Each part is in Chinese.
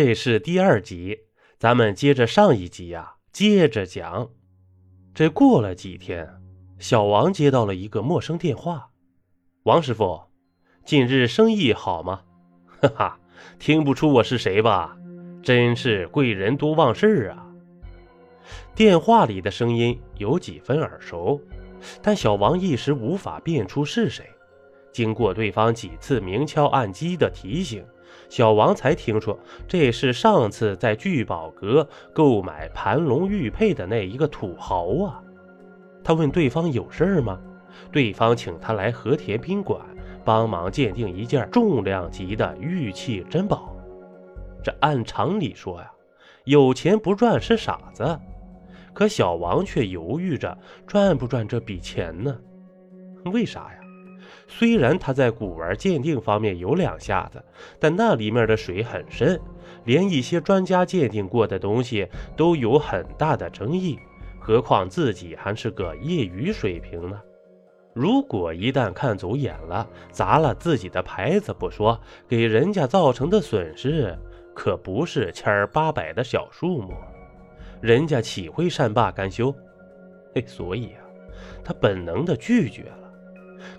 这是第二集，咱们接着上一集呀，接着讲。这过了几天，小王接到了一个陌生电话：“王师傅，近日生意好吗？”“ 哈哈，听不出我是谁吧？真是贵人多忘事啊。”电话里的声音有几分耳熟，但小王一时无法辨出是谁。经过对方几次明敲暗击的提醒。小王才听说，这是上次在聚宝阁购买盘龙玉佩的那一个土豪啊。他问对方有事儿吗？对方请他来和田宾馆帮忙鉴定一件重量级的玉器珍宝。这按常理说呀，有钱不赚是傻子。可小王却犹豫着赚不赚这笔钱呢？为啥呀？虽然他在古玩鉴定方面有两下子，但那里面的水很深，连一些专家鉴定过的东西都有很大的争议，何况自己还是个业余水平呢？如果一旦看走眼了，砸了自己的牌子不说，给人家造成的损失可不是千儿八百的小数目，人家岂会善罢甘休？嘿，所以啊，他本能的拒绝了。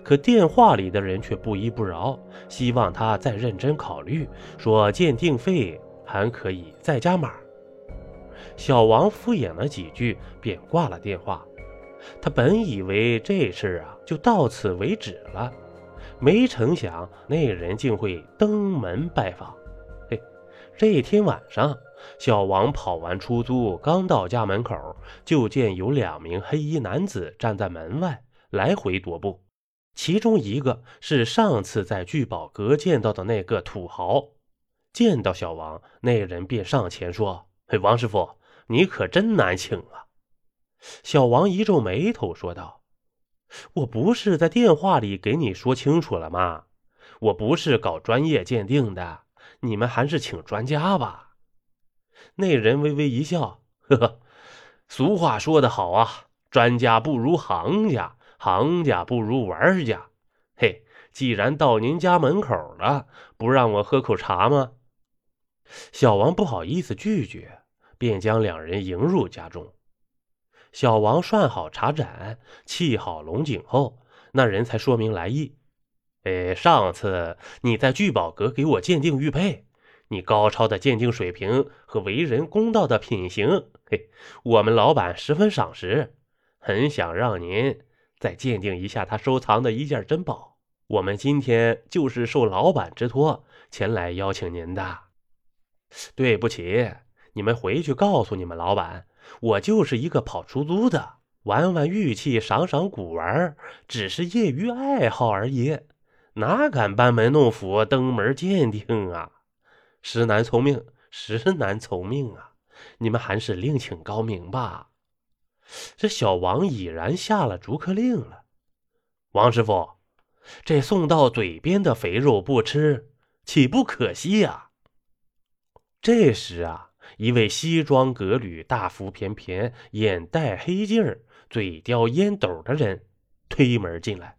可电话里的人却不依不饶，希望他再认真考虑，说鉴定费还可以再加码。小王敷衍了几句，便挂了电话。他本以为这事啊就到此为止了，没成想那人竟会登门拜访。嘿，这天晚上，小王跑完出租，刚到家门口，就见有两名黑衣男子站在门外，来回踱步。其中一个是上次在聚宝阁见到的那个土豪，见到小王，那人便上前说：“嘿，王师傅，你可真难请啊！”小王一皱眉头说道：“我不是在电话里给你说清楚了吗？我不是搞专业鉴定的，你们还是请专家吧。”那人微微一笑：“呵呵，俗话说得好啊，专家不如行家。”行家不如玩家，嘿，既然到您家门口了，不让我喝口茶吗？小王不好意思拒绝，便将两人迎入家中。小王涮好茶盏，沏好龙井后，那人才说明来意。哎，上次你在聚宝阁给我鉴定玉佩，你高超的鉴定水平和为人公道的品行，嘿，我们老板十分赏识，很想让您。再鉴定一下他收藏的一件珍宝，我们今天就是受老板之托前来邀请您的。对不起，你们回去告诉你们老板，我就是一个跑出租的，玩玩玉器，赏赏古玩，只是业余爱好而已，哪敢班门弄斧登门鉴定啊？实难从命，实难从命啊！你们还是另请高明吧。这小王已然下了逐客令了。王师傅，这送到嘴边的肥肉不吃，岂不可惜呀？这时啊，一位西装革履、大腹便便、眼戴黑镜、嘴叼烟斗的人推门进来。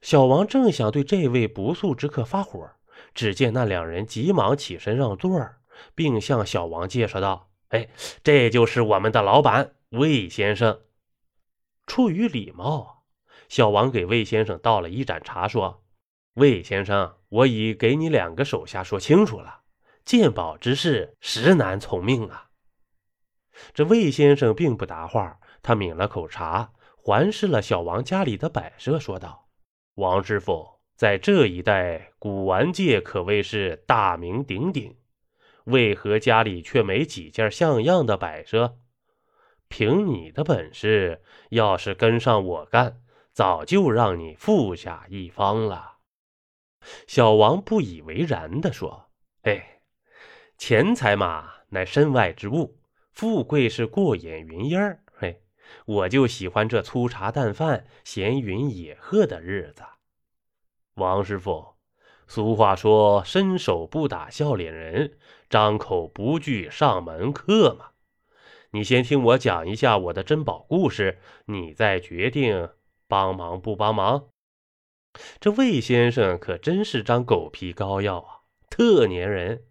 小王正想对这位不速之客发火，只见那两人急忙起身让座，并向小王介绍道：“哎，这就是我们的老板。”魏先生，出于礼貌，小王给魏先生倒了一盏茶，说：“魏先生，我已给你两个手下说清楚了，鉴宝之事实难从命啊。”这魏先生并不答话，他抿了口茶，环视了小王家里的摆设，说道：“王师傅在这一带古玩界可谓是大名鼎鼎，为何家里却没几件像样的摆设？”凭你的本事，要是跟上我干，早就让你富甲一方了。小王不以为然地说：“哎，钱财嘛，乃身外之物，富贵是过眼云烟儿嘿，我就喜欢这粗茶淡饭、闲云野鹤的日子。”王师傅，俗话说：“伸手不打笑脸人，张口不拒上门客嘛。”你先听我讲一下我的珍宝故事，你再决定帮忙不帮忙。这魏先生可真是张狗皮膏药啊，特粘人。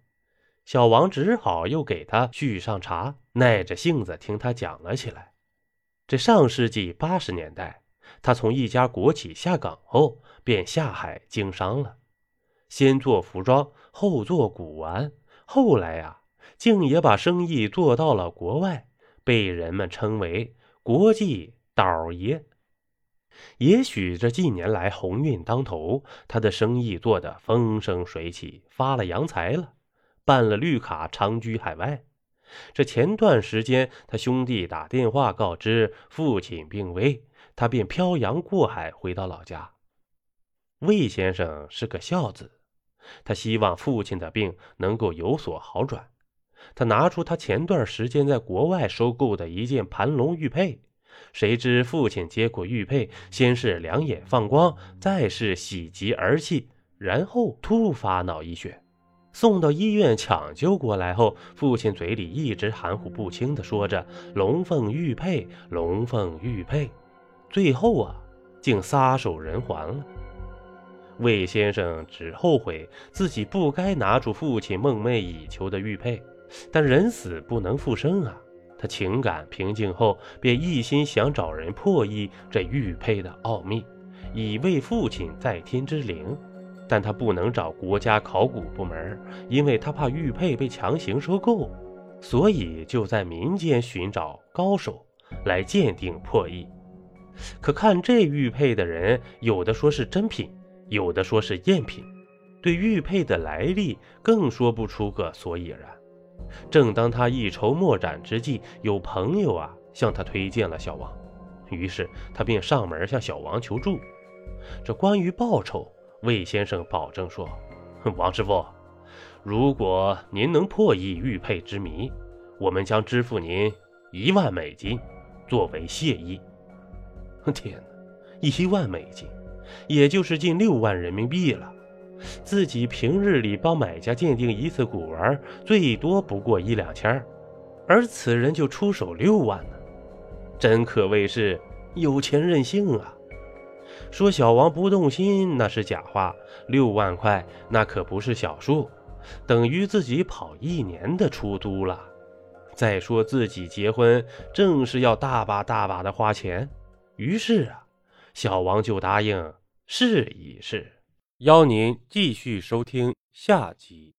小王只好又给他续上茶，耐着性子听他讲了起来。这上世纪八十年代，他从一家国企下岗后，便下海经商了，先做服装，后做古玩，后来呀，竟也把生意做到了国外，被人们称为“国际倒爷”。也许这近年来鸿运当头，他的生意做得风生水起，发了洋财了，办了绿卡，长居海外。这前段时间，他兄弟打电话告知父亲病危，他便漂洋过海回到老家。魏先生是个孝子，他希望父亲的病能够有所好转。他拿出他前段时间在国外收购的一件盘龙玉佩。谁知父亲接过玉佩，先是两眼放光，再是喜极而泣，然后突发脑溢血，送到医院抢救过来后，父亲嘴里一直含糊不清地说着“龙凤玉佩，龙凤玉佩”，最后啊，竟撒手人寰了。魏先生只后悔自己不该拿出父亲梦寐以求的玉佩，但人死不能复生啊。他情感平静后，便一心想找人破译这玉佩的奥秘，以慰父亲在天之灵。但他不能找国家考古部门，因为他怕玉佩被强行收购，所以就在民间寻找高手来鉴定破译。可看这玉佩的人，有的说是真品，有的说是赝品，对玉佩的来历更说不出个所以然。正当他一筹莫展之际，有朋友啊向他推荐了小王，于是他便上门向小王求助。这关于报酬，魏先生保证说：“王师傅，如果您能破译玉佩之谜，我们将支付您一万美金作为谢意。”天哪，一万美金，也就是近六万人民币了。自己平日里帮买家鉴定一次古玩，最多不过一两千而此人就出手六万呢，真可谓是有钱任性啊！说小王不动心那是假话，六万块那可不是小数，等于自己跑一年的出租了。再说自己结婚正是要大把大把的花钱，于是啊，小王就答应试一试。邀您继续收听下集。